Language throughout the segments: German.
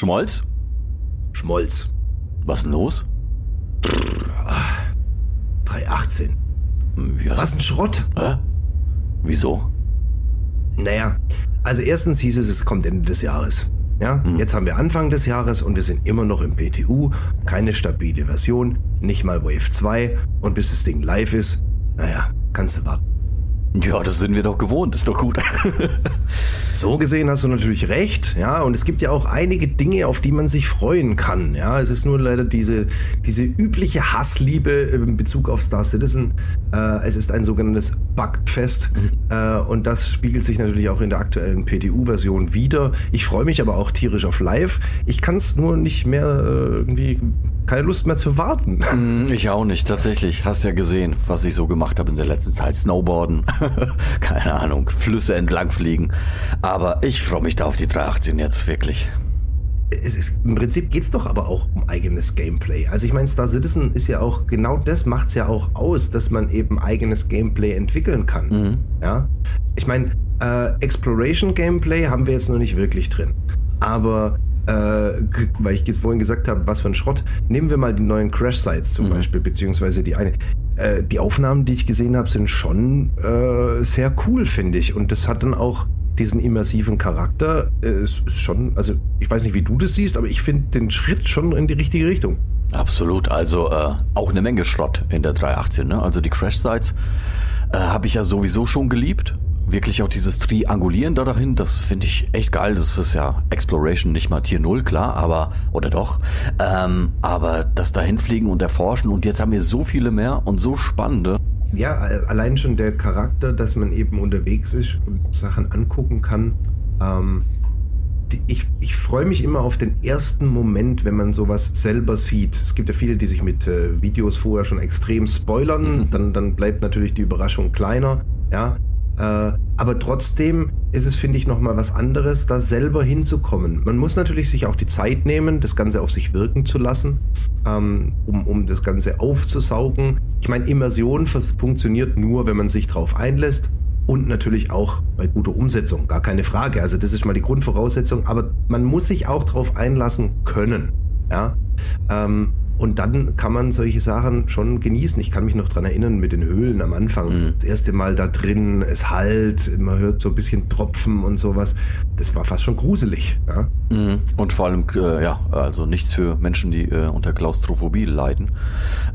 Schmolz? Schmolz. Was denn los? 318. Hm, Ja, Was ein Schrott. Hä? Wieso? Naja, also erstens hieß es, es kommt Ende des Jahres. Ja, jetzt haben wir Anfang des Jahres und wir sind immer noch im PTU, keine stabile Version, nicht mal Wave 2 und bis das Ding live ist, naja, kannst du warten. Ja, das sind wir doch gewohnt, ist doch gut. So gesehen hast du natürlich recht, ja, und es gibt ja auch einige Dinge, auf die man sich freuen kann, ja. Es ist nur leider diese, diese übliche Hassliebe in Bezug auf Star Citizen. Äh, es ist ein sogenanntes Bugfest äh, und das spiegelt sich natürlich auch in der aktuellen PTU-Version wieder. Ich freue mich aber auch tierisch auf Live. Ich kann es nur nicht mehr äh, irgendwie, keine Lust mehr zu warten. Hm, ich auch nicht, tatsächlich. Hast ja gesehen, was ich so gemacht habe in der letzten Zeit. Snowboarden, keine Ahnung, Flüsse entlang fliegen. Aber ich freue mich da auf die 318 jetzt, wirklich. es ist, im Prinzip geht's doch aber auch um eigenes Gameplay. Also ich meine, Star Citizen ist ja auch, genau das macht's ja auch aus, dass man eben eigenes Gameplay entwickeln kann. Ja. Ich meine, äh, Exploration Gameplay haben wir jetzt noch nicht wirklich drin. Aber weil ich jetzt vorhin gesagt habe, was für ein Schrott. Nehmen wir mal die neuen Crash Sites zum Beispiel, beziehungsweise die eine. Äh, die Aufnahmen, die ich gesehen habe, sind schon äh, sehr cool, finde ich. Und das hat dann auch diesen immersiven Charakter. Äh, es ist schon, also ich weiß nicht, wie du das siehst, aber ich finde den Schritt schon in die richtige Richtung. Absolut, also äh, auch eine Menge Schrott in der 318. Ne? Also die Crash-Sites äh, habe ich ja sowieso schon geliebt. Wirklich auch dieses Triangulieren da dahin, das finde ich echt geil. Das ist ja Exploration, nicht mal Tier 0, klar, aber, oder doch. Ähm, aber das dahinfliegen und erforschen und jetzt haben wir so viele mehr und so spannende. Ja, allein schon der Charakter, dass man eben unterwegs ist und Sachen angucken kann. Ähm, ich ich freue mich immer auf den ersten Moment, wenn man sowas selber sieht. Es gibt ja viele, die sich mit äh, Videos vorher schon extrem spoilern. Dann, dann bleibt natürlich die Überraschung kleiner. Ja. Äh, aber trotzdem ist es, finde ich, nochmal was anderes, da selber hinzukommen. Man muss natürlich sich auch die Zeit nehmen, das Ganze auf sich wirken zu lassen, ähm, um, um das Ganze aufzusaugen. Ich meine, Immersion funktioniert nur, wenn man sich drauf einlässt und natürlich auch bei guter Umsetzung, gar keine Frage. Also das ist mal die Grundvoraussetzung, aber man muss sich auch drauf einlassen können. Ja. Ähm, und dann kann man solche Sachen schon genießen. Ich kann mich noch dran erinnern mit den Höhlen am Anfang. Das erste Mal da drin, es halt, man hört so ein bisschen Tropfen und sowas. Das war fast schon gruselig. Ja? Mhm. Und vor allem, äh, ja, also nichts für Menschen, die äh, unter Klaustrophobie leiden.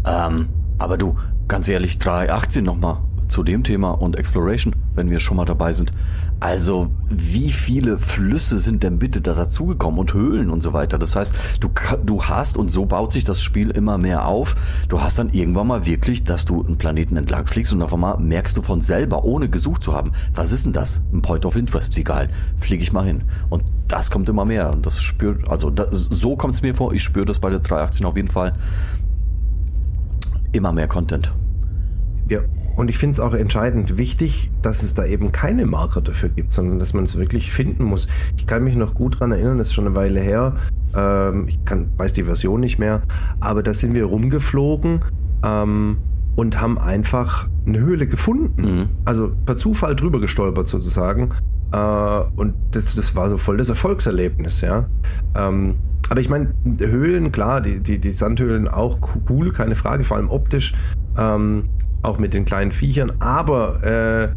Ähm, aber du, ganz ehrlich, 318 nochmal zu dem Thema und Exploration, wenn wir schon mal dabei sind. Also, wie viele Flüsse sind denn bitte da dazugekommen und Höhlen und so weiter? Das heißt, du, du hast, und so baut sich das Spiel immer mehr auf, du hast dann irgendwann mal wirklich, dass du einen Planeten entlang fliegst und auf einmal merkst du von selber, ohne gesucht zu haben, was ist denn das? Ein Point of Interest, wie geil. Fliege ich mal hin. Und das kommt immer mehr. Und das spürt, also das, so kommt es mir vor, ich spüre das bei der 318 auf jeden Fall. Immer mehr Content. Ja, und ich finde es auch entscheidend wichtig, dass es da eben keine Marker dafür gibt, sondern dass man es wirklich finden muss. Ich kann mich noch gut dran erinnern, das ist schon eine Weile her. Ähm, ich kann, weiß die Version nicht mehr, aber da sind wir rumgeflogen ähm, und haben einfach eine Höhle gefunden. Also per Zufall drüber gestolpert sozusagen. Äh, und das, das war so voll das Erfolgserlebnis, ja. Ähm, aber ich meine, Höhlen, klar, die, die, die Sandhöhlen auch cool, keine Frage, vor allem optisch. Ähm, auch mit den kleinen Viechern. Aber, äh,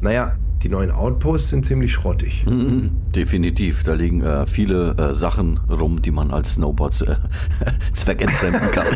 naja, die neuen Outposts sind ziemlich schrottig. Mhm, definitiv. Da liegen äh, viele äh, Sachen rum, die man als Snowboards äh, zweckentfremden kann.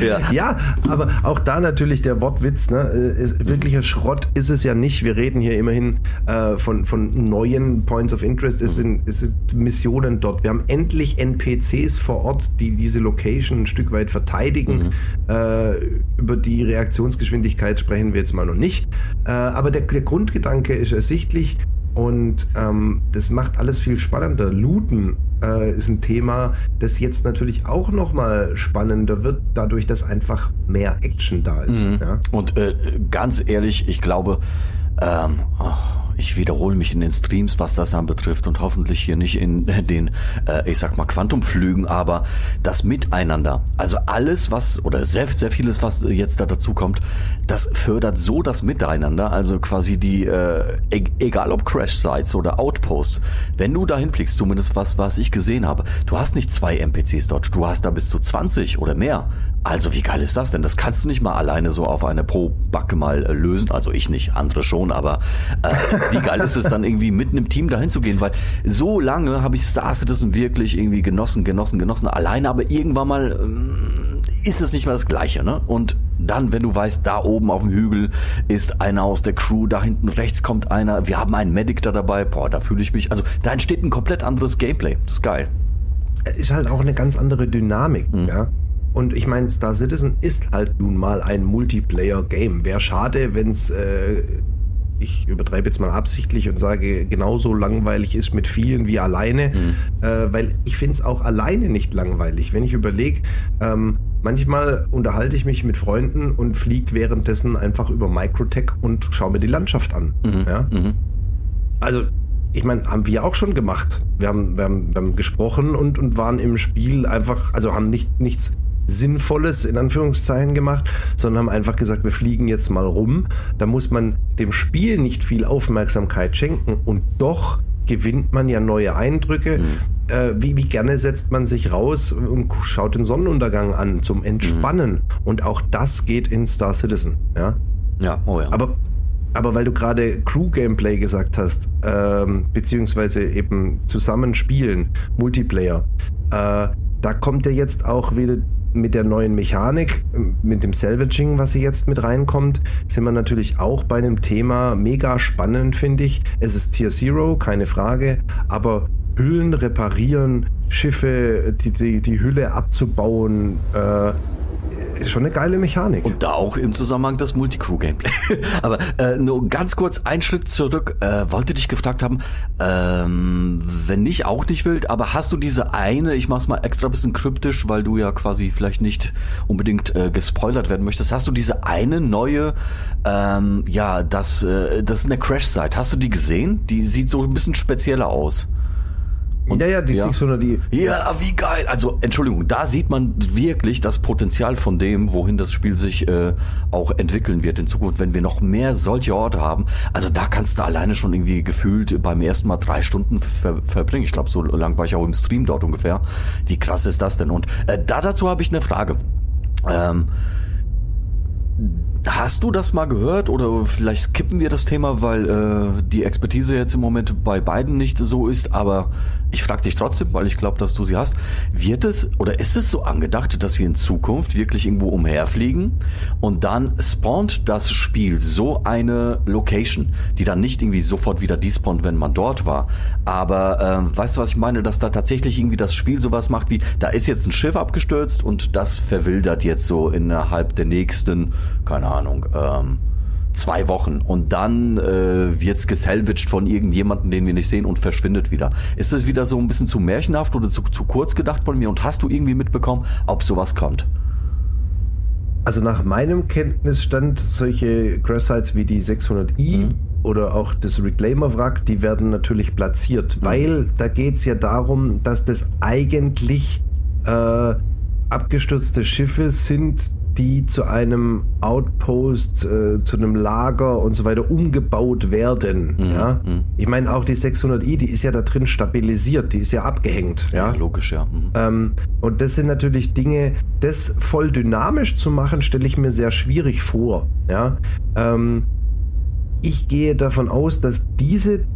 ja. Ja, aber auch da natürlich der Wortwitz, ne? äh, Ist, wirklicher Schrott ist es ja nicht. Wir reden hier immerhin äh, von, von neuen Points of Interest. Es sind, es sind Missionen dort. Wir haben endlich NPCs vor Ort, die diese Location ein Stück weit verteidigen. Äh, über die Reaktionsgeschwindigkeit sprechen wir jetzt mal noch nicht. Äh, aber der, der Grundgedanke ist ersichtlich. Und ähm, das macht alles viel spannender. Looten äh, ist ein Thema, das jetzt natürlich auch nochmal spannender wird, dadurch, dass einfach mehr Action da ist. Mhm. Ja? Und äh, ganz ehrlich, ich glaube, ähm, oh, ich wiederhole mich in den Streams, was das anbetrifft und hoffentlich hier nicht in den, äh, ich sag mal, Quantumflügen, aber das Miteinander, also alles, was, oder sehr, sehr vieles, was jetzt da dazu kommt, das fördert so das Miteinander, also quasi die, äh, e egal ob Crash-Sites oder Outposts, wenn du dahin fliegst, zumindest was, was ich gesehen habe, du hast nicht zwei NPCs dort, du hast da bis zu 20 oder mehr. Also wie geil ist das denn? Das kannst du nicht mal alleine so auf eine Pro-Backe mal äh, lösen. Also ich nicht, andere schon, aber äh, wie geil ist es dann irgendwie mitten im Team dahin zu gehen? Weil so lange habe ich Star Citizen wirklich irgendwie genossen, genossen, genossen. Alleine, aber irgendwann mal ähm, ist es nicht mehr das Gleiche, ne? Und dann, wenn du weißt, da oben auf dem Hügel ist einer aus der Crew, da hinten rechts kommt einer, wir haben einen Medic da dabei, boah, da fühle ich mich, also da entsteht ein komplett anderes Gameplay. Das ist geil. Ist halt auch eine ganz andere Dynamik, mhm. ja. Und ich meine, Star Citizen ist halt nun mal ein Multiplayer-Game. Wäre schade, wenn es, äh, ich übertreibe jetzt mal absichtlich und sage, genauso langweilig ist mit vielen wie alleine, mhm. äh, weil ich finde es auch alleine nicht langweilig. Wenn ich überlege, ähm, manchmal unterhalte ich mich mit Freunden und fliege währenddessen einfach über Microtech und schaue mir die Landschaft an. Mhm. Ja? Mhm. Also ich meine, haben wir auch schon gemacht. Wir haben, wir haben, wir haben gesprochen und, und waren im Spiel einfach, also haben nicht nichts Sinnvolles in Anführungszeichen gemacht, sondern haben einfach gesagt, wir fliegen jetzt mal rum. Da muss man dem Spiel nicht viel Aufmerksamkeit schenken und doch gewinnt man ja neue Eindrücke. Mhm. Äh, wie, wie gerne setzt man sich raus und schaut den Sonnenuntergang an zum Entspannen. Mhm. Und auch das geht in Star Citizen. Ja, ja, oh ja. Aber aber weil du gerade Crew-Gameplay gesagt hast, ähm, beziehungsweise eben zusammenspielen, Multiplayer, äh, da kommt ja jetzt auch wieder mit der neuen Mechanik, mit dem Salvaging, was hier jetzt mit reinkommt, sind wir natürlich auch bei einem Thema mega spannend, finde ich. Es ist Tier Zero, keine Frage, aber Hüllen reparieren, Schiffe, die, die, die Hülle abzubauen, äh, ist schon eine geile Mechanik. Und da auch im Zusammenhang das Multicrew-Gameplay. Aber äh, nur ganz kurz einen Schritt zurück. Äh, wollte dich gefragt haben, ähm, wenn nicht, auch nicht wild, aber hast du diese eine, ich mach's mal extra ein bisschen kryptisch, weil du ja quasi vielleicht nicht unbedingt äh, gespoilert werden möchtest, hast du diese eine neue, ähm, ja, das, äh, das ist eine Crash-Site. Hast du die gesehen? Die sieht so ein bisschen spezieller aus. Und, ja, ja, die ja. 600 die. Ja, wie geil. Also, Entschuldigung, da sieht man wirklich das Potenzial von dem, wohin das Spiel sich äh, auch entwickeln wird in Zukunft, wenn wir noch mehr solche Orte haben. Also, da kannst du alleine schon irgendwie gefühlt beim ersten Mal drei Stunden ver verbringen. Ich glaube, so lang war ich auch im Stream dort ungefähr. Wie krass ist das denn? Und äh, da dazu habe ich eine Frage. Ähm, Hast du das mal gehört oder vielleicht skippen wir das Thema, weil äh, die Expertise jetzt im Moment bei beiden nicht so ist, aber ich frage dich trotzdem, weil ich glaube, dass du sie hast. Wird es oder ist es so angedacht, dass wir in Zukunft wirklich irgendwo umherfliegen und dann spawnt das Spiel so eine Location, die dann nicht irgendwie sofort wieder despawnt, wenn man dort war, aber äh, weißt du, was ich meine, dass da tatsächlich irgendwie das Spiel sowas macht wie, da ist jetzt ein Schiff abgestürzt und das verwildert jetzt so innerhalb der nächsten, keine Ahnung, ähm, zwei Wochen und dann äh, wird's gesalvaged von irgendjemandem, den wir nicht sehen und verschwindet wieder. Ist das wieder so ein bisschen zu märchenhaft oder zu, zu kurz gedacht von mir und hast du irgendwie mitbekommen, ob sowas kommt? Also nach meinem Kenntnisstand solche Crash-Sites wie die 600i mhm. oder auch das Reclaimer-Wrack, die werden natürlich platziert, mhm. weil da geht's ja darum, dass das eigentlich äh, abgestürzte Schiffe sind, die zu einem Outpost, äh, zu einem Lager und so weiter umgebaut werden. Mhm. Ja? Mhm. Ich meine, auch die 600i, die ist ja da drin stabilisiert, die ist ja abgehängt. Ja, ja logisch, ja. Mhm. Ähm, und das sind natürlich Dinge, das voll dynamisch zu machen, stelle ich mir sehr schwierig vor. Ja? Ähm, ich gehe davon aus, dass diese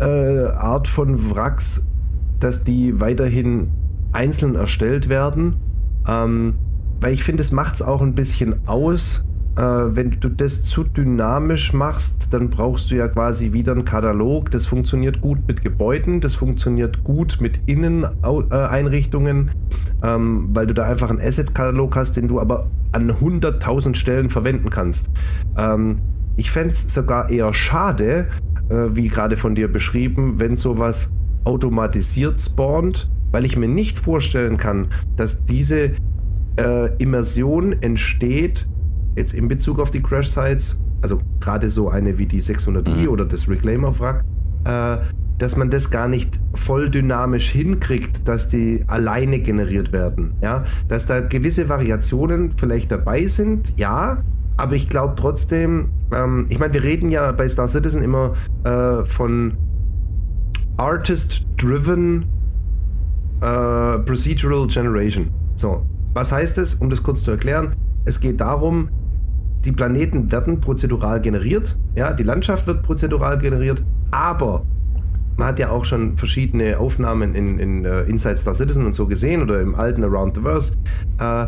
äh, Art von Wracks, dass die weiterhin einzeln erstellt werden. Ähm, weil ich finde, es macht es auch ein bisschen aus. Äh, wenn du das zu dynamisch machst, dann brauchst du ja quasi wieder einen Katalog. Das funktioniert gut mit Gebäuden, das funktioniert gut mit Inneneinrichtungen, ähm, weil du da einfach einen Asset-Katalog hast, den du aber an 100.000 Stellen verwenden kannst. Ähm, ich fände es sogar eher schade, äh, wie gerade von dir beschrieben, wenn sowas automatisiert spawnt, weil ich mir nicht vorstellen kann, dass diese äh, Immersion entsteht, jetzt in Bezug auf die Crash-Sites, also gerade so eine wie die 600i mhm. oder das Reclaimer-Wrack, äh, dass man das gar nicht voll dynamisch hinkriegt, dass die alleine generiert werden. Ja, dass da gewisse Variationen vielleicht dabei sind, ja, aber ich glaube trotzdem, ähm, ich meine, wir reden ja bei Star Citizen immer äh, von Artist-Driven äh, Procedural Generation. So, was heißt es, um das kurz zu erklären? Es geht darum, die Planeten werden prozedural generiert, ja, die Landschaft wird prozedural generiert, aber man hat ja auch schon verschiedene Aufnahmen in, in uh, Inside Star Citizen und so gesehen oder im alten Around the Verse. Uh,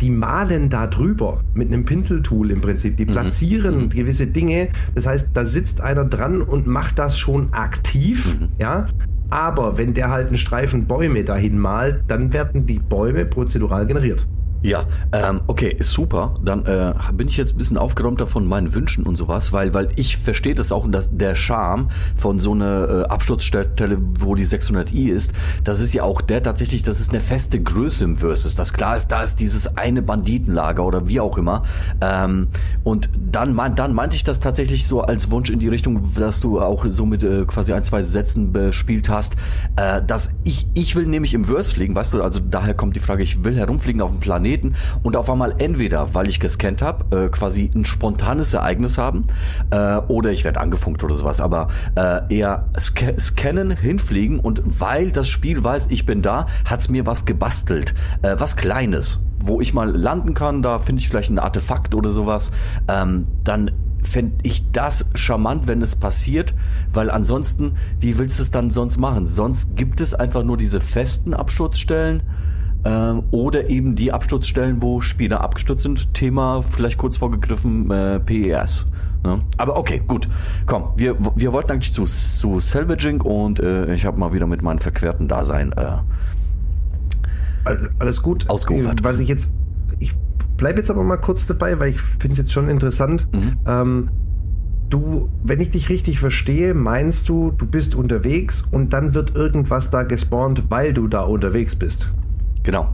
die malen da drüber mit einem Pinseltool im Prinzip. Die mhm. platzieren mhm. gewisse Dinge. Das heißt, da sitzt einer dran und macht das schon aktiv, mhm. ja. Aber wenn der halt einen Streifen Bäume dahin malt, dann werden die Bäume prozedural generiert. Ja, ähm, okay, super. Dann äh, bin ich jetzt ein bisschen aufgeräumter von meinen Wünschen und sowas, weil, weil ich verstehe das auch und das, der Charme von so einer äh, Absturzstelle, wo die 600i ist, das ist ja auch der tatsächlich, das ist eine feste Größe im Versus. Das klar ist, da ist dieses eine Banditenlager oder wie auch immer. Ähm, und dann, mein, dann meinte ich das tatsächlich so als Wunsch in die Richtung, dass du auch so mit äh, quasi ein, zwei Sätzen bespielt hast, äh, dass ich, ich will nämlich im Verse fliegen, weißt du, also daher kommt die Frage, ich will herumfliegen auf dem Planeten Planeten und auf einmal entweder, weil ich gescannt habe, äh, quasi ein spontanes Ereignis haben äh, oder ich werde angefunkt oder sowas, aber äh, eher sc scannen, hinfliegen und weil das Spiel weiß, ich bin da, hat's mir was gebastelt, äh, was Kleines, wo ich mal landen kann, da finde ich vielleicht ein Artefakt oder sowas, ähm, dann fände ich das charmant, wenn es passiert, weil ansonsten, wie willst du es dann sonst machen? Sonst gibt es einfach nur diese festen Absturzstellen ähm, oder eben die Absturzstellen, wo Spieler abgestürzt sind. Thema vielleicht kurz vorgegriffen äh, PES. Ne? Aber okay, gut. Komm, wir, wir wollten eigentlich zu, zu Salvaging und äh, ich habe mal wieder mit meinem verquerten Dasein äh, alles gut. Ausgeufert. Was ich jetzt, ich bleibe jetzt aber mal kurz dabei, weil ich finde es jetzt schon interessant. Mhm. Ähm, du, wenn ich dich richtig verstehe, meinst du, du bist unterwegs und dann wird irgendwas da gespawnt, weil du da unterwegs bist. Genau.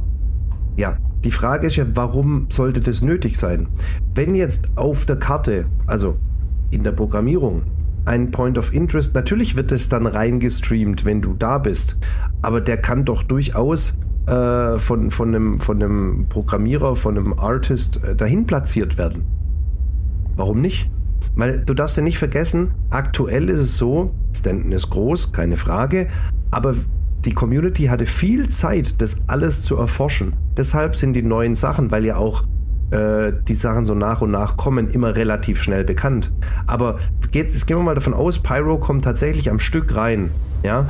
Ja, die Frage ist ja, warum sollte das nötig sein? Wenn jetzt auf der Karte, also in der Programmierung, ein Point of Interest, natürlich wird es dann reingestreamt, wenn du da bist, aber der kann doch durchaus äh, von, von, einem, von einem Programmierer, von einem Artist äh, dahin platziert werden. Warum nicht? Weil du darfst ja nicht vergessen, aktuell ist es so, Stanton ist groß, keine Frage, aber die Community hatte viel Zeit, das alles zu erforschen. Deshalb sind die neuen Sachen, weil ja auch äh, die Sachen so nach und nach kommen, immer relativ schnell bekannt. Aber geht, jetzt gehen wir mal davon aus, Pyro kommt tatsächlich am Stück rein, ja,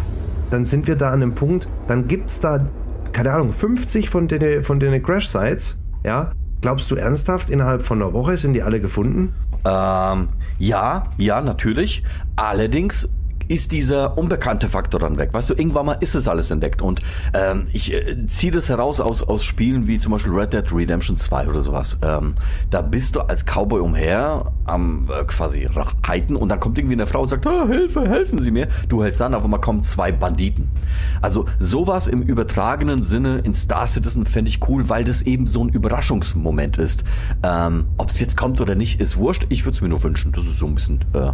dann sind wir da an einem Punkt, dann gibt es da, keine Ahnung, 50 von den, von den Crash-Sites, ja. Glaubst du ernsthaft, innerhalb von einer Woche sind die alle gefunden? Ähm, ja, ja, natürlich. Allerdings ist dieser unbekannte Faktor dann weg. Weißt du, irgendwann mal ist es alles entdeckt. Und ähm, ich äh, ziehe das heraus aus, aus Spielen wie zum Beispiel Red Dead Redemption 2 oder sowas. Ähm, da bist du als Cowboy umher am äh, quasi reiten und dann kommt irgendwie eine Frau und sagt, oh, Hilfe, helfen Sie mir. Du hältst dann, auf einmal kommen zwei Banditen. Also sowas im übertragenen Sinne in Star Citizen fände ich cool, weil das eben so ein Überraschungsmoment ist. Ähm, Ob es jetzt kommt oder nicht, ist wurscht. Ich würde es mir nur wünschen. Das ist so ein bisschen... Äh,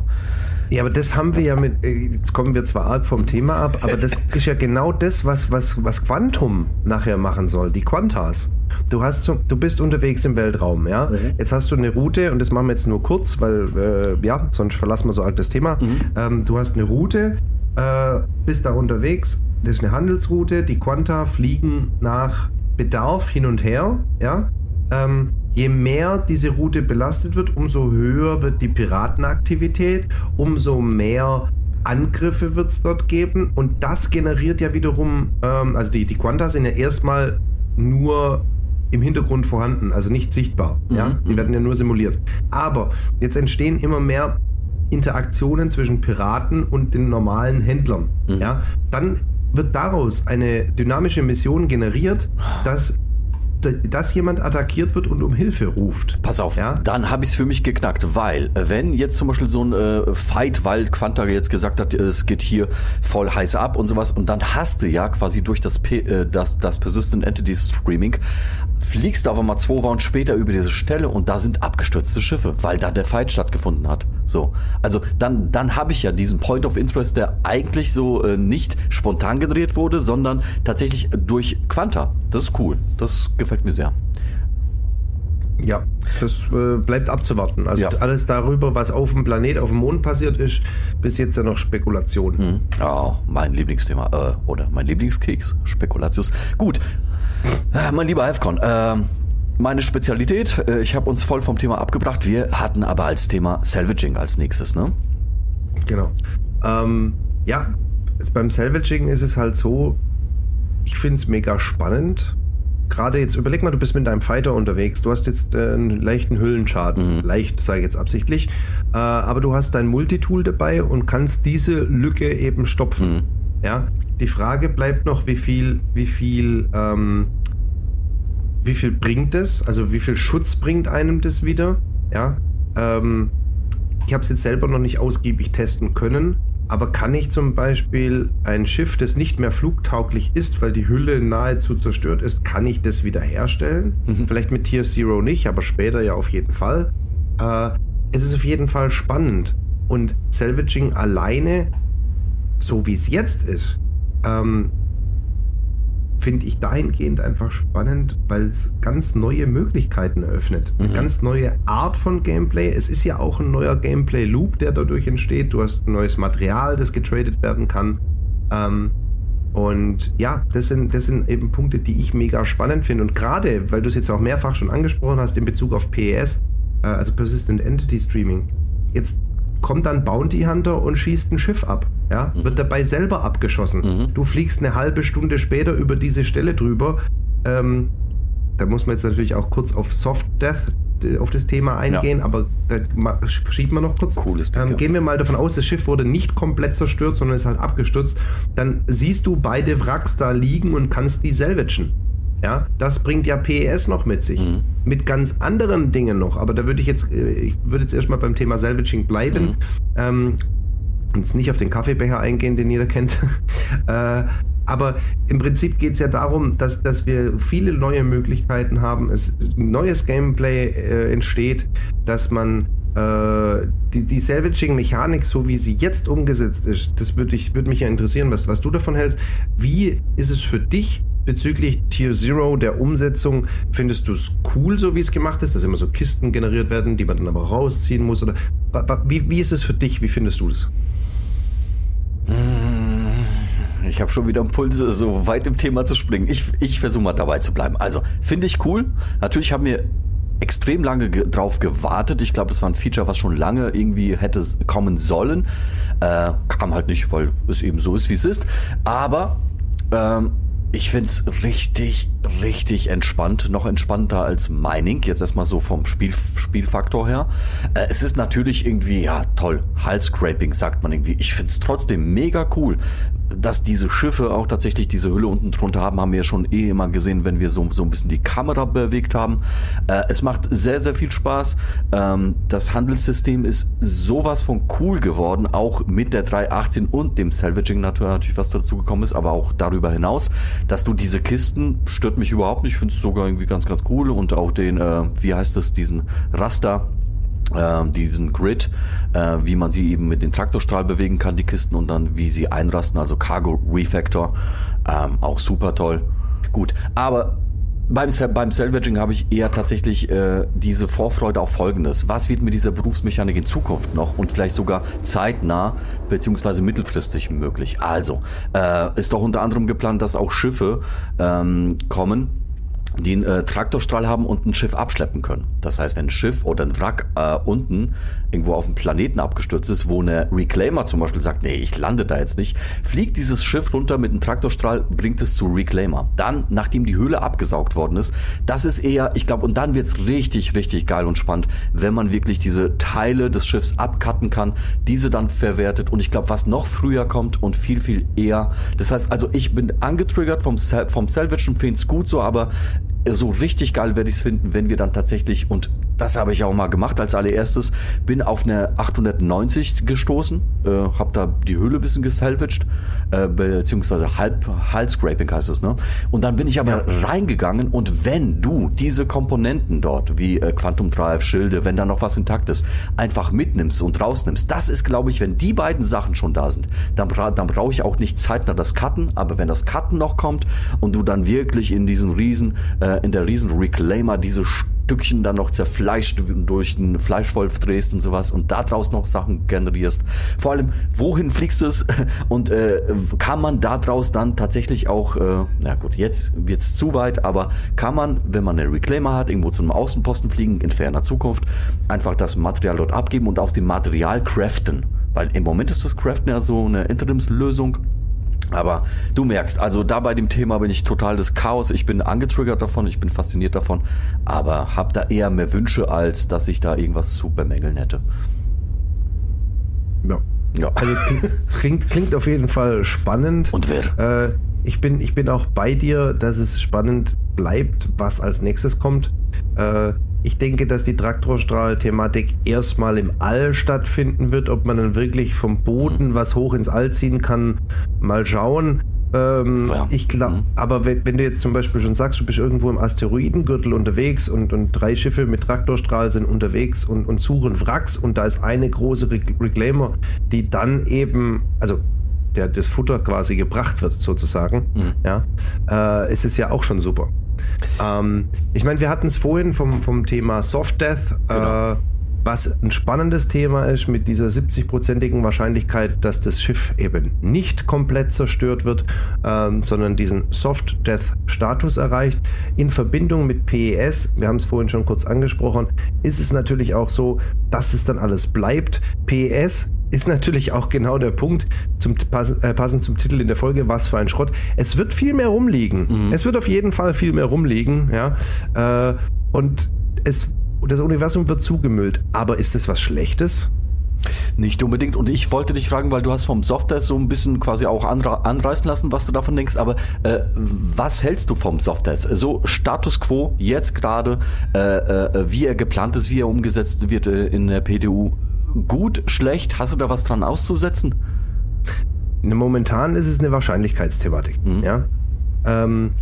ja, aber das haben wir ja mit, äh, jetzt kommen wir zwar arg vom Thema ab, aber das ist ja genau das, was, was, was Quantum nachher machen soll, die Quantas. Du hast so, du bist unterwegs im Weltraum, ja. Mhm. Jetzt hast du eine Route und das machen wir jetzt nur kurz, weil äh, ja, sonst verlassen wir so arg das Thema. Mhm. Ähm, du hast eine Route, äh, bist da unterwegs, das ist eine Handelsroute, die Quanta fliegen nach Bedarf hin und her, ja. Ähm, je mehr diese Route belastet wird, umso höher wird die Piratenaktivität, umso mehr Angriffe wird es dort geben und das generiert ja wiederum, ähm, also die, die Quanta sind ja erstmal nur im Hintergrund vorhanden, also nicht sichtbar. Mhm. Ja? Die mhm. werden ja nur simuliert. Aber jetzt entstehen immer mehr Interaktionen zwischen Piraten und den normalen Händlern. Mhm. Ja? Dann wird daraus eine dynamische Mission generiert, dass dass jemand attackiert wird und um Hilfe ruft. Pass auf, ja? dann habe ich es für mich geknackt, weil äh, wenn jetzt zum Beispiel so ein äh, Fight, weil Quanta jetzt gesagt hat, es geht hier voll heiß ab und sowas und dann hast du ja quasi durch das, P äh, das, das Persistent Entity Streaming fliegst du aber mal zwei Wochen später über diese Stelle und da sind abgestürzte Schiffe, weil da der Fight stattgefunden hat. So, also dann, dann habe ich ja diesen Point of Interest, der eigentlich so äh, nicht spontan gedreht wurde, sondern tatsächlich durch Quanta. Das ist cool. Das gefällt mir sehr. Ja, das äh, bleibt abzuwarten. Also ja. alles darüber, was auf dem Planet, auf dem Mond passiert ist, bis jetzt ja noch Spekulation. Mhm. Oh, mein Lieblingsthema äh, oder mein Lieblingskeks, Spekulatius. Gut, äh, mein lieber Alfcon, äh, meine Spezialität, äh, ich habe uns voll vom Thema abgebracht. Wir hatten aber als Thema Salvaging als nächstes, ne? Genau. Ähm, ja, beim Salvaging ist es halt so, ich finde es mega spannend gerade jetzt, überleg mal, du bist mit deinem Fighter unterwegs, du hast jetzt äh, einen leichten Hüllenschaden, mhm. leicht, sage ich jetzt absichtlich, äh, aber du hast dein Multitool dabei und kannst diese Lücke eben stopfen. Mhm. Ja, die Frage bleibt noch, wie viel, wie viel, ähm, wie viel bringt es? Also wie viel Schutz bringt einem das wieder? Ja, ähm, ich habe es jetzt selber noch nicht ausgiebig testen können. Aber kann ich zum Beispiel ein Schiff, das nicht mehr flugtauglich ist, weil die Hülle nahezu zerstört ist, kann ich das wiederherstellen? Mhm. Vielleicht mit Tier Zero nicht, aber später ja auf jeden Fall. Äh, es ist auf jeden Fall spannend. Und Salvaging alleine, so wie es jetzt ist, ähm, finde ich dahingehend einfach spannend, weil es ganz neue Möglichkeiten eröffnet. Mhm. Eine ganz neue Art von Gameplay. Es ist ja auch ein neuer Gameplay-Loop, der dadurch entsteht. Du hast ein neues Material, das getradet werden kann. Ähm, und ja, das sind, das sind eben Punkte, die ich mega spannend finde. Und gerade, weil du es jetzt auch mehrfach schon angesprochen hast in Bezug auf PES, äh, also Persistent Entity Streaming, jetzt kommt dann Bounty Hunter und schießt ein Schiff ab. Ja, mhm. wird dabei selber abgeschossen. Mhm. Du fliegst eine halbe Stunde später über diese Stelle drüber. Ähm, da muss man jetzt natürlich auch kurz auf Soft Death auf das Thema eingehen, ja. aber da schieben wir noch kurz. Cooles Ding, ähm, Gehen wir mal davon aus, das Schiff wurde nicht komplett zerstört, sondern ist halt abgestürzt. Dann siehst du beide Wracks da liegen und kannst die salvagen. Ja, das bringt ja PES noch mit sich. Mhm. Mit ganz anderen Dingen noch. Aber da würde ich jetzt, äh, ich würde jetzt erstmal beim Thema Salvaging bleiben. Mhm. Ähm, und jetzt nicht auf den Kaffeebecher eingehen, den jeder kennt. äh, aber im Prinzip geht es ja darum, dass, dass wir viele neue Möglichkeiten haben, es neues Gameplay äh, entsteht, dass man äh, die, die Salvaging-Mechanik, so wie sie jetzt umgesetzt ist, das würde würd mich ja interessieren, was, was du davon hältst. Wie ist es für dich, bezüglich Tier Zero, der Umsetzung, findest du es cool, so wie es gemacht ist, dass immer so Kisten generiert werden, die man dann aber rausziehen muss? Oder wie, wie ist es für dich? Wie findest du das? Ich habe schon wieder Impulse, so weit im Thema zu springen. Ich, ich versuche mal dabei zu bleiben. Also, finde ich cool. Natürlich haben wir extrem lange ge drauf gewartet. Ich glaube, das war ein Feature, was schon lange irgendwie hätte kommen sollen. Äh, kam halt nicht, weil es eben so ist, wie es ist. Aber ähm, ich find's richtig, richtig entspannt. Noch entspannter als Mining. Jetzt erstmal so vom Spiel, Spielfaktor her. Äh, es ist natürlich irgendwie, ja, toll. Halscraping sagt man irgendwie. Ich find's trotzdem mega cool, dass diese Schiffe auch tatsächlich diese Hülle unten drunter haben, haben wir ja schon eh immer gesehen, wenn wir so, so ein bisschen die Kamera bewegt haben. Äh, es macht sehr, sehr viel Spaß. Ähm, das Handelssystem ist sowas von cool geworden, auch mit der 318 und dem Salvaging natürlich, was dazu gekommen ist, aber auch darüber hinaus, dass du diese Kisten, stört mich überhaupt nicht, ich finde es sogar irgendwie ganz, ganz cool und auch den, äh, wie heißt das, diesen Raster, äh, diesen Grid, äh, wie man sie eben mit dem Traktorstrahl bewegen kann, die Kisten und dann wie sie einrasten, also Cargo Refactor, ähm, auch super toll. Gut, aber beim, beim Salvaging habe ich eher tatsächlich äh, diese Vorfreude auf Folgendes. Was wird mit dieser Berufsmechanik in Zukunft noch und vielleicht sogar zeitnah beziehungsweise mittelfristig möglich? Also, äh, ist doch unter anderem geplant, dass auch Schiffe ähm, kommen, die einen äh, Traktorstrahl haben und ein Schiff abschleppen können. Das heißt, wenn ein Schiff oder ein Wrack äh, unten irgendwo auf dem Planeten abgestürzt ist, wo eine Reclaimer zum Beispiel sagt, nee, ich lande da jetzt nicht, fliegt dieses Schiff runter mit einem Traktorstrahl, bringt es zu Reclaimer. Dann, nachdem die Höhle abgesaugt worden ist, das ist eher, ich glaube, und dann wird's richtig, richtig geil und spannend, wenn man wirklich diese Teile des Schiffs abcutten kann, diese dann verwertet und ich glaube, was noch früher kommt und viel, viel eher. Das heißt also, ich bin angetriggert vom, Sal vom Salvage und finde es gut so, aber so richtig geil werde ich es finden, wenn wir dann tatsächlich, und das habe ich auch mal gemacht als allererstes, bin auf eine 890 gestoßen, äh, habe da die Höhle ein bisschen gesalvaged, äh, beziehungsweise halb Halscraping heißt es, ne? Und dann bin ich aber ja. reingegangen und wenn du diese Komponenten dort, wie äh, Quantum Drive, Schilde, wenn da noch was intakt ist, einfach mitnimmst und rausnimmst, das ist, glaube ich, wenn die beiden Sachen schon da sind, dann, bra dann brauche ich auch nicht zeitnah das Cutten, aber wenn das Cutten noch kommt und du dann wirklich in diesen riesen, äh, in der riesen Reclaimer diese Stückchen dann noch zerfleischt durch einen Fleischwolf drehst und sowas und daraus noch Sachen generierst. Vor allem, wohin fliegst du es und äh, kann man daraus dann tatsächlich auch, äh, na gut, jetzt wird's zu weit, aber kann man, wenn man einen Reclaimer hat, irgendwo zu einem Außenposten fliegen in ferner Zukunft, einfach das Material dort abgeben und aus dem Material craften. Weil im Moment ist das Craften ja so eine Interimslösung aber du merkst, also da bei dem Thema bin ich total das Chaos. Ich bin angetriggert davon, ich bin fasziniert davon, aber habe da eher mehr Wünsche, als dass ich da irgendwas zu bemängeln hätte. Ja. ja. Also klingt, klingt auf jeden Fall spannend. Und wer? Äh, ich, bin, ich bin auch bei dir, dass es spannend bleibt, was als nächstes kommt. Äh, ich denke, dass die Traktorstrahl-Thematik erstmal im All stattfinden wird. Ob man dann wirklich vom Boden was hoch ins All ziehen kann, mal schauen. Ähm, ja. Ich glaube, mhm. aber wenn, wenn, du jetzt zum Beispiel schon sagst, du bist irgendwo im Asteroidengürtel unterwegs und, und drei Schiffe mit Traktorstrahl sind unterwegs und, und suchen Wracks und da ist eine große Reclaimer, die dann eben, also der das Futter quasi gebracht wird sozusagen, mhm. ja, äh, ist es ja auch schon super. Ähm, ich meine, wir hatten es vorhin vom, vom Thema Soft Death, genau. äh, was ein spannendes Thema ist mit dieser 70-prozentigen Wahrscheinlichkeit, dass das Schiff eben nicht komplett zerstört wird, ähm, sondern diesen Soft Death Status erreicht. In Verbindung mit PES, wir haben es vorhin schon kurz angesprochen, ist es natürlich auch so, dass es dann alles bleibt. PES ist natürlich auch genau der Punkt, zum, äh, passend zum Titel in der Folge, was für ein Schrott. Es wird viel mehr rumliegen. Mhm. Es wird auf jeden Fall viel mehr rumliegen, ja. Äh, und es, das Universum wird zugemüllt. Aber ist es was Schlechtes? Nicht unbedingt. Und ich wollte dich fragen, weil du hast vom Software so ein bisschen quasi auch anreißen lassen, was du davon denkst. Aber äh, was hältst du vom Software? So Status Quo jetzt gerade, äh, äh, wie er geplant ist, wie er umgesetzt wird äh, in der PDU gut, schlecht? Hast du da was dran auszusetzen? Ne, momentan ist es eine Wahrscheinlichkeitsthematik. Mhm. Ja? Ähm,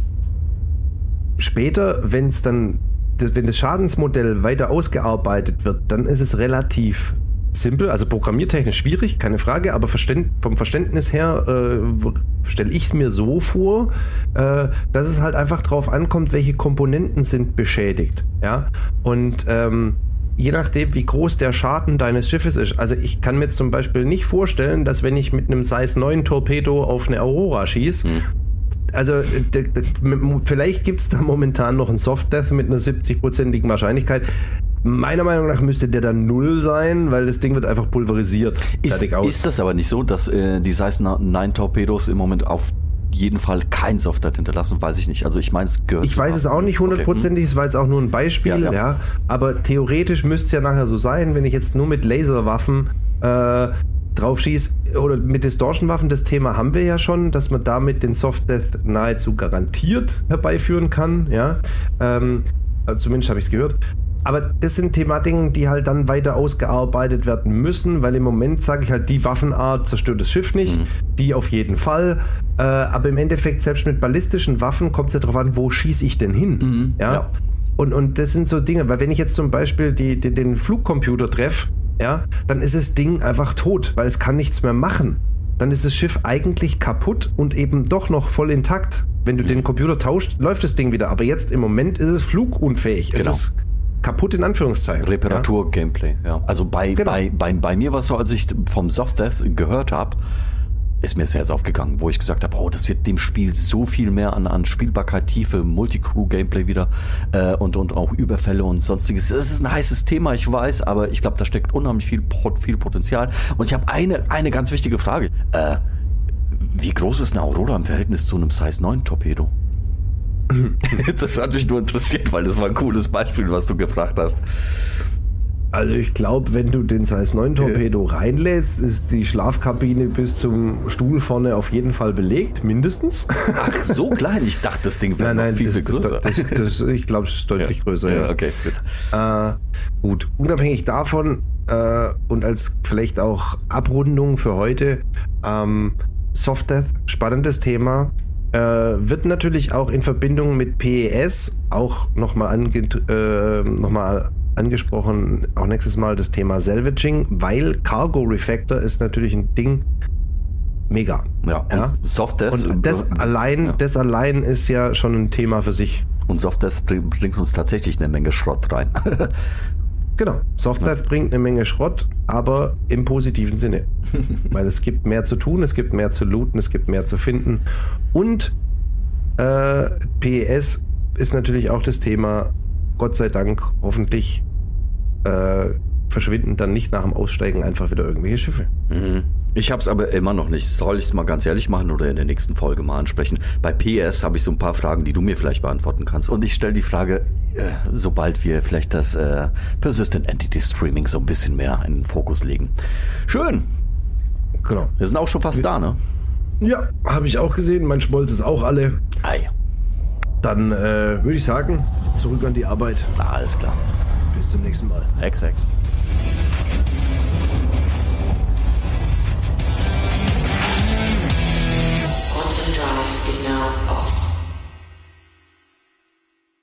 später, wenn es dann, wenn das Schadensmodell weiter ausgearbeitet wird, dann ist es relativ simpel, also programmiertechnisch schwierig, keine Frage, aber Verständ, vom Verständnis her äh, stelle ich es mir so vor, äh, dass es halt einfach drauf ankommt, welche Komponenten sind beschädigt. Ja? Und ähm, je nachdem, wie groß der Schaden deines Schiffes ist. Also ich kann mir jetzt zum Beispiel nicht vorstellen, dass wenn ich mit einem Size 9 Torpedo auf eine Aurora schieße, hm. also vielleicht gibt es da momentan noch ein Soft Death mit einer 70-prozentigen Wahrscheinlichkeit. Meiner Meinung nach müsste der dann null sein, weil das Ding wird einfach pulverisiert. Ist, ist das aber nicht so, dass äh, die Size 9 Torpedos im Moment auf jeden Fall kein Software hinterlassen, weiß ich nicht. Also ich meine, es gehört. Ich weiß es auch nicht hundertprozentig, okay. es war jetzt auch nur ein Beispiel, ja, ja. ja. Aber theoretisch müsste es ja nachher so sein, wenn ich jetzt nur mit Laserwaffen äh, drauf schieße oder mit Distortion-Waffen, das Thema haben wir ja schon, dass man damit den Soft Death nahezu garantiert herbeiführen kann, ja. Ähm, also zumindest habe ich es gehört. Aber das sind Thematiken, die halt dann weiter ausgearbeitet werden müssen, weil im Moment sage ich halt, die Waffenart zerstört das Schiff nicht, mhm. die auf jeden Fall. Äh, aber im Endeffekt, selbst mit ballistischen Waffen kommt es ja darauf an, wo schieße ich denn hin? Mhm. Ja? ja. Und, und das sind so Dinge, weil wenn ich jetzt zum Beispiel die, die, den Flugcomputer treffe, ja, dann ist das Ding einfach tot, weil es kann nichts mehr machen. Dann ist das Schiff eigentlich kaputt und eben doch noch voll intakt. Wenn du mhm. den Computer tauscht, läuft das Ding wieder. Aber jetzt im Moment ist es flugunfähig. Genau. Es ist kaputt in Anführungszeichen. Reparatur-Gameplay, ja. Also bei, genau. bei, bei, bei mir war es so, als ich vom Soft Death gehört habe, ist mir das Herz aufgegangen, wo ich gesagt habe, oh, das wird dem Spiel so viel mehr an, an Spielbarkeit, Tiefe, Multicrew-Gameplay wieder äh, und, und auch Überfälle und sonstiges. Es ist ein heißes Thema, ich weiß, aber ich glaube, da steckt unheimlich viel, viel Potenzial. Und ich habe eine, eine ganz wichtige Frage. Äh, wie groß ist eine Aurora im Verhältnis zu einem Size 9 Torpedo? das hat mich nur interessiert, weil das war ein cooles Beispiel, was du gebracht hast. Also ich glaube, wenn du den Size 9 Torpedo reinlädst, ist die Schlafkabine bis zum Stuhl vorne auf jeden Fall belegt, mindestens. Ach, so klein. Ich dachte, das Ding wäre noch viel, das, viel größer. Das, das, ich glaube, es ist deutlich Ja. größer. Ja, Ja, okay, gut. Äh, gut, unabhängig davon äh, und als vielleicht auch Abrundung für heute, ähm, Soft Death, spannendes Thema. Äh, wird natürlich auch in Verbindung mit PES auch nochmal ange äh, noch mal angesprochen, auch nächstes Mal das Thema Salvaging, weil Cargo Refactor ist natürlich ein Ding, mega. Ja, und Ja. Soft Death. Und das allein, ja. das allein ist ja schon ein Thema für sich. Und Soft Death bring- bringt uns tatsächlich eine Menge Schrott rein. Genau. Softlife bringt eine Menge Schrott, aber im positiven Sinne. Weil es gibt mehr zu tun, es gibt mehr zu looten, es gibt mehr zu finden. Und äh, PES ist natürlich auch das Thema, Gott sei Dank, hoffentlich äh, verschwinden dann nicht nach dem Aussteigen einfach wieder irgendwelche Schiffe. Mhm. Ich habe es aber immer noch nicht. Soll ich es mal ganz ehrlich machen oder in der nächsten Folge mal ansprechen? Bei PS habe ich so ein paar Fragen, die du mir vielleicht beantworten kannst. Und ich stelle die Frage, äh, sobald wir vielleicht das äh, Persistent Entity Streaming so ein bisschen mehr in den Fokus legen. Schön. Genau. Wir sind auch schon fast da, ne? Ja, habe ich auch gesehen. Mein Schmolz ist auch alle. Ei. Dann äh, würde ich sagen, zurück an die Arbeit. Na, alles klar. Bis zum nächsten Mal. Hex, Hex.